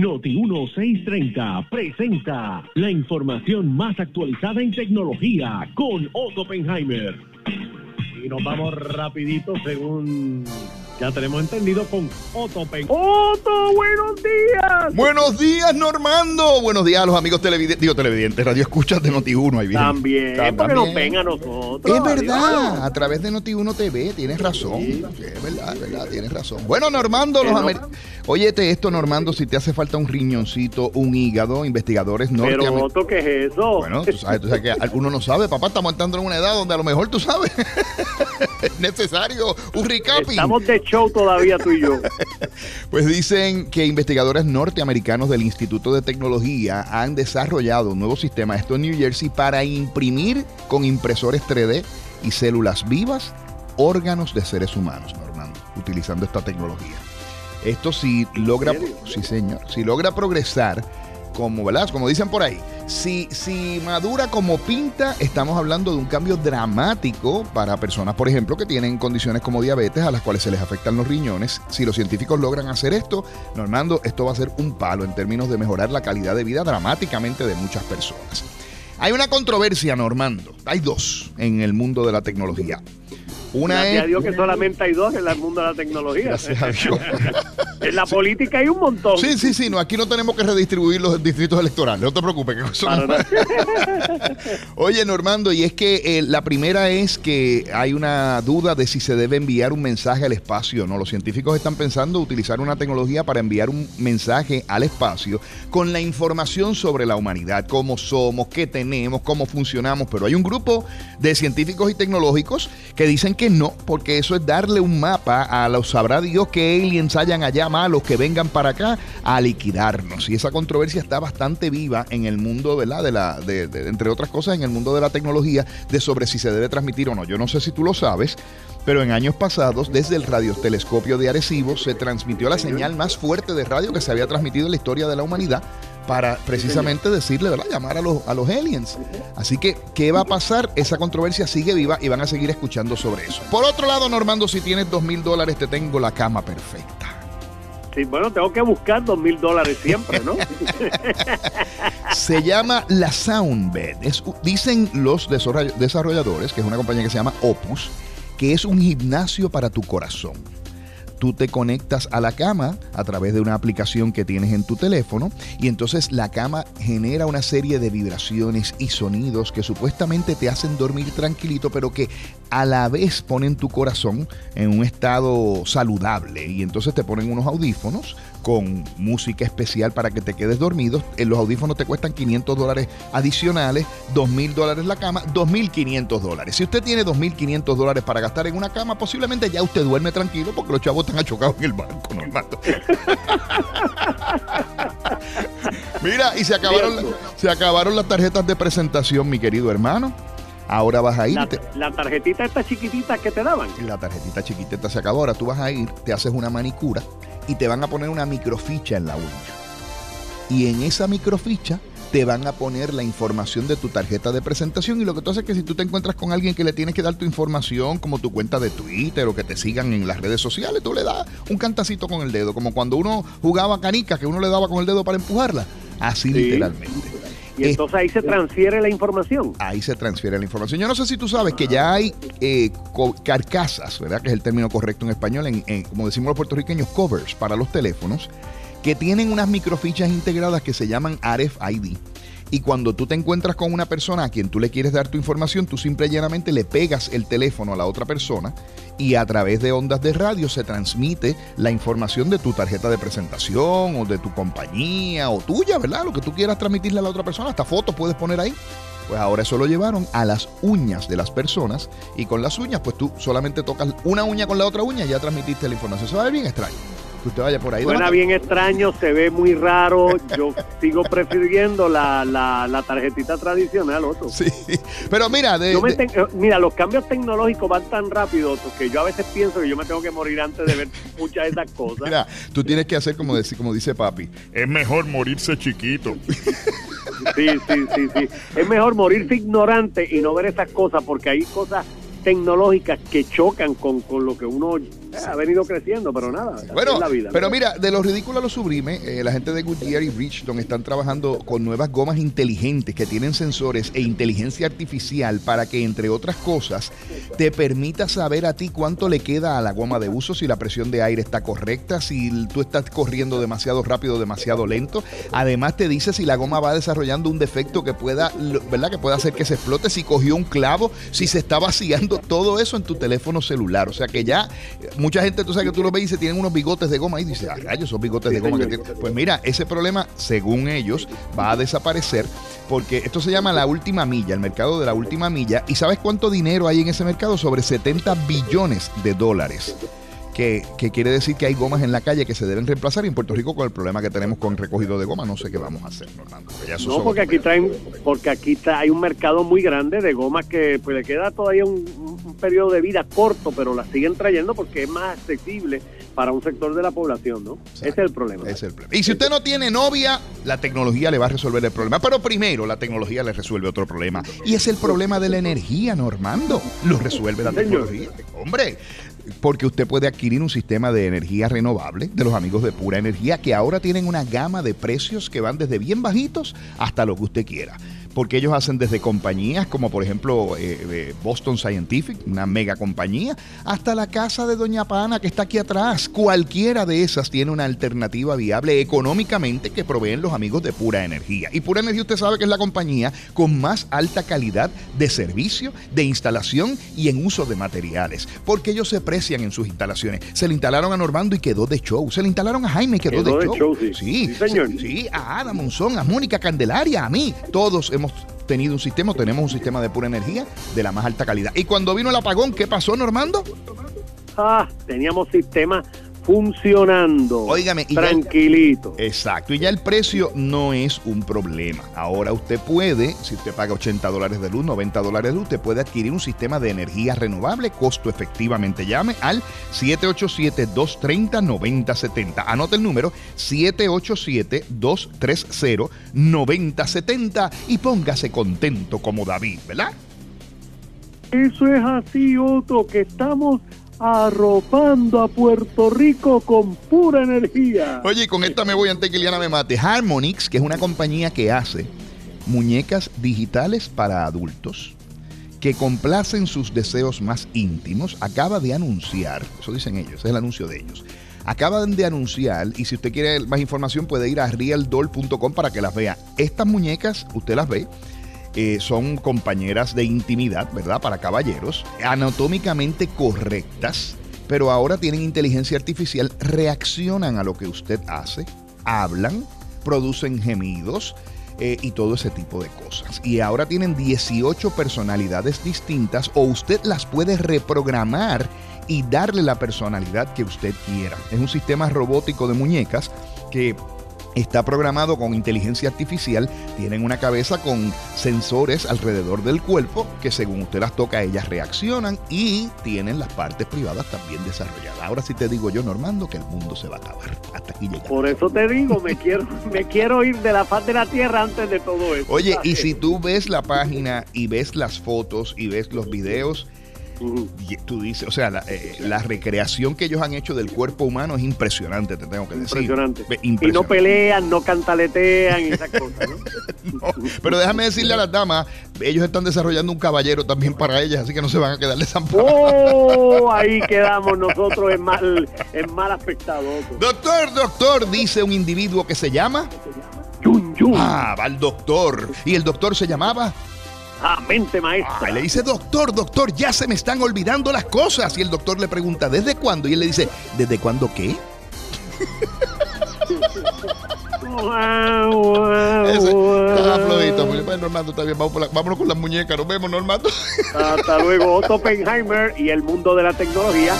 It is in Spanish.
Noti 1630 presenta la información más actualizada en tecnología con Otto Oppenheimer. Y nos vamos rapidito según ya tenemos entendido con Otto Pen. ¡Otto, buenos días! Buenos días, Normando. Buenos días a los amigos televidentes, digo televidentes, radio escuchas de Noti1. Ahí También, También, porque nos ven a nosotros. Es verdad, a través de Noti1 TV, tienes razón. Es verdad, es verdad, tienes razón. Bueno, Normando, los americanos. Óyete esto, Normando, si te hace falta un riñoncito, un hígado, investigadores norteamericanos. Pero, Otto, ¿qué es eso? Bueno, tú sabes, tú sabes que alguno no sabe, papá, estamos entrando en una edad donde a lo mejor tú sabes. es necesario un recapping. Estamos de show todavía tú y yo. pues dicen que investigadores norteamericanos del Instituto de Tecnología han desarrollado un nuevo sistema, esto en New Jersey, para imprimir con impresores 3D y células vivas órganos de seres humanos, Normando, utilizando esta tecnología. Esto si logra, sí señor, si logra progresar como, ¿verdad? Como dicen por ahí, si, si madura como pinta, estamos hablando de un cambio dramático para personas, por ejemplo, que tienen condiciones como diabetes a las cuales se les afectan los riñones. Si los científicos logran hacer esto, Normando, esto va a ser un palo en términos de mejorar la calidad de vida dramáticamente de muchas personas. Hay una controversia, Normando. Hay dos en el mundo de la tecnología. Una Gracias a Dios que solamente hay dos en el mundo de la tecnología. Gracias a Dios. en la política hay un montón. Sí, sí, sí. No, aquí no tenemos que redistribuir los distritos electorales. No te preocupes. Que eso Oye, Normando, y es que eh, la primera es que hay una duda de si se debe enviar un mensaje al espacio. No, los científicos están pensando utilizar una tecnología para enviar un mensaje al espacio con la información sobre la humanidad, cómo somos, qué tenemos, cómo funcionamos. Pero hay un grupo de científicos y tecnológicos que dicen que no, porque eso es darle un mapa a los sabrá Dios que aliens hayan allá malos que vengan para acá a liquidarnos. Y esa controversia está bastante viva en el mundo, ¿verdad? De la, de, entre otras cosas, en el mundo de la tecnología, de sobre si se debe transmitir o no. Yo no sé si tú lo sabes, pero en años pasados, desde el radiotelescopio de Arecibo, se transmitió la señal más fuerte de radio que se había transmitido en la historia de la humanidad para precisamente decirle, ¿verdad? Llamar a los, a los aliens. Así que, ¿qué va a pasar? Esa controversia sigue viva y van a seguir escuchando sobre eso. Por otro lado, Normando, si tienes dos mil dólares, te tengo la cama perfecta. Bueno, tengo que buscar dos mil dólares siempre, ¿no? se llama la Soundbed. dicen los desarrolladores, que es una compañía que se llama Opus, que es un gimnasio para tu corazón tú te conectas a la cama a través de una aplicación que tienes en tu teléfono y entonces la cama genera una serie de vibraciones y sonidos que supuestamente te hacen dormir tranquilito, pero que a la vez ponen tu corazón en un estado saludable y entonces te ponen unos audífonos con música especial para que te quedes dormido. En los audífonos te cuestan 500 dólares adicionales, 2.000 dólares la cama, 2.500 dólares. Si usted tiene 2.500 dólares para gastar en una cama, posiblemente ya usted duerme tranquilo porque los chavos están achocados en el banco. Mira, y se acabaron, se acabaron las tarjetas de presentación, mi querido hermano. Ahora vas a ir. La, la, tarjetita esta chiquitita que te daban. La tarjetita chiquitita se acabó. Ahora tú vas a ir, te haces una manicura y te van a poner una microficha en la uña. Y en esa microficha te van a poner la información de tu tarjeta de presentación y lo que tú haces es que si tú te encuentras con alguien que le tienes que dar tu información, como tu cuenta de Twitter o que te sigan en las redes sociales, tú le das un cantacito con el dedo, como cuando uno jugaba canica, que uno le daba con el dedo para empujarla, así literalmente. Y entonces ahí se transfiere la información. Ahí se transfiere la información. Yo no sé si tú sabes que ya hay eh, carcasas, ¿verdad? Que es el término correcto en español, en, como decimos los puertorriqueños, covers para los teléfonos, que tienen unas microfichas integradas que se llaman RFID. Y cuando tú te encuentras con una persona a quien tú le quieres dar tu información, tú simple y llanamente le pegas el teléfono a la otra persona y a través de ondas de radio se transmite la información de tu tarjeta de presentación o de tu compañía o tuya, ¿verdad? Lo que tú quieras transmitirle a la otra persona, hasta fotos puedes poner ahí. Pues ahora eso lo llevaron a las uñas de las personas y con las uñas pues tú solamente tocas una uña con la otra uña y ya transmitiste la información. Se va bien extraño que usted vaya por ahí. Suena bien extraño, se ve muy raro. Yo sigo prefiriendo la, la, tarjetita tradicional, otro. Sí, pero mira, de, mira, los cambios tecnológicos van tan rápido que yo a veces pienso que yo me tengo que morir antes de ver muchas de esas cosas. Mira, tú tienes que hacer como, decir, como dice papi, es mejor morirse chiquito. Sí, sí, sí, sí. Es mejor morirse ignorante y no ver esas cosas porque hay cosas tecnológicas que chocan con, con lo que uno ha venido creciendo, pero nada. Bueno, la vida, pero mira, de lo ridículo a lo sublime, eh, la gente de Goodyear y Bridgestone están trabajando con nuevas gomas inteligentes que tienen sensores e inteligencia artificial para que, entre otras cosas, te permita saber a ti cuánto le queda a la goma de uso, si la presión de aire está correcta, si tú estás corriendo demasiado rápido demasiado lento. Además, te dice si la goma va desarrollando un defecto que pueda, ¿verdad? Que pueda hacer que se explote, si cogió un clavo, si se está vaciando, todo eso en tu teléfono celular. O sea que ya mucha gente, tú sabes que tú lo ves y se tienen unos bigotes de goma y dice, ah, rayos, esos bigotes de goma que tienen. Pues mira, ese problema, según ellos, va a desaparecer porque esto se llama la última milla, el mercado de la última milla. ¿Y sabes cuánto dinero hay en ese mercado? Sobre 70 billones de dólares que, quiere decir que hay gomas en la calle que se deben reemplazar y en Puerto Rico con el problema que tenemos con recogido de goma no sé qué vamos a hacer, Normando. no, porque aquí traen, porque aquí hay un mercado muy grande de gomas que pues le queda todavía un, periodo de vida corto, pero las siguen trayendo porque es más accesible para un sector de la población, ¿no? Ese es el problema. Y si usted no tiene novia, la tecnología le va a resolver el problema. Pero primero, la tecnología le resuelve otro problema. Y es el problema de la energía, Normando. Lo resuelve la tecnología. Hombre, porque usted puede adquirir un sistema de energía renovable de los amigos de Pura Energía que ahora tienen una gama de precios que van desde bien bajitos hasta lo que usted quiera porque ellos hacen desde compañías como por ejemplo eh, eh, Boston Scientific, una mega compañía, hasta la casa de Doña Pana que está aquí atrás. Cualquiera de esas tiene una alternativa viable económicamente que proveen los amigos de Pura Energía. Y Pura Energía usted sabe que es la compañía con más alta calidad de servicio, de instalación y en uso de materiales, porque ellos se precian en sus instalaciones. Se le instalaron a Normando y quedó de show. Se le instalaron a Jaime y quedó, de, show. sí. Sí, señor. sí, a Adam Monzón, a Mónica Candelaria, a mí. Todos hemos tenido un sistema, tenemos un sistema de pura energía de la más alta calidad. Y cuando vino el apagón, ¿qué pasó, Normando? Ah, teníamos sistemas funcionando. Óigame, tranquilito. exacto, y ya el precio no es un problema. Ahora usted puede, si usted paga 80 dólares de luz, 90 dólares de luz, usted puede adquirir un sistema de energía renovable costo efectivamente. Llame al 787-230-9070. Anote el número 787-230-9070 y póngase contento como David, ¿verdad? Eso es así, Otto, que estamos arropando a Puerto Rico con pura energía. Oye, con esta me voy antes que Liliana me mate. Harmonix, que es una compañía que hace muñecas digitales para adultos que complacen sus deseos más íntimos, acaba de anunciar, eso dicen ellos, es el anuncio de ellos. Acaban de anunciar, y si usted quiere más información puede ir a realdoll.com para que las vea. Estas muñecas, usted las ve, eh, son compañeras de intimidad, ¿verdad? Para caballeros, anatómicamente correctas, pero ahora tienen inteligencia artificial, reaccionan a lo que usted hace, hablan, producen gemidos, eh, y todo ese tipo de cosas. Y ahora tienen 18 personalidades distintas o usted las puede reprogramar y darle la personalidad que usted quiera. Es un sistema robótico de muñecas que está programado con inteligencia artificial, tienen una cabeza con sensores alrededor del cuerpo que según usted las toca ellas reaccionan y tienen las partes privadas también desarrolladas. Ahora sí te digo yo, Normando, que el mundo se va a acabar. Hasta aquí llegamos. Por eso te digo, me quiero, me quiero ir de la faz de la tierra antes de todo eso. Oye, y si tú ves la página y ves las fotos y ves los videos, tú dices, o sea, eh, la, recreación que ellos han hecho del cuerpo humano es impresionante, te tengo que decir. Impresionante. Y no pelean, no cantaletean y esas cosas, ¿no? Pero déjame decirle a las damas, ellos están desarrollando un caballero también para ellas, así que no se van a quedar desamparados. ¡Oh! Ahí quedamos nosotros en mal, en mal aspectado. Doctor, doctor, dice un individuo que se llama... Yun, yun. Ah, va al doctor. ¿Y el doctor se llamaba? Ah, mente maestra. le dice, doctor, doctor, ya se me están olvidando las cosas. Y el doctor le pregunta, ¿desde cuándo? Y él le dice, ¿desde cuándo qué? Ese, flojito. Bueno, Normando, está bien. Vamos vámonos con las muñecas. Nos vemos, Normando. Hasta luego, Otto Oppenheimer y el mundo de la tecnología.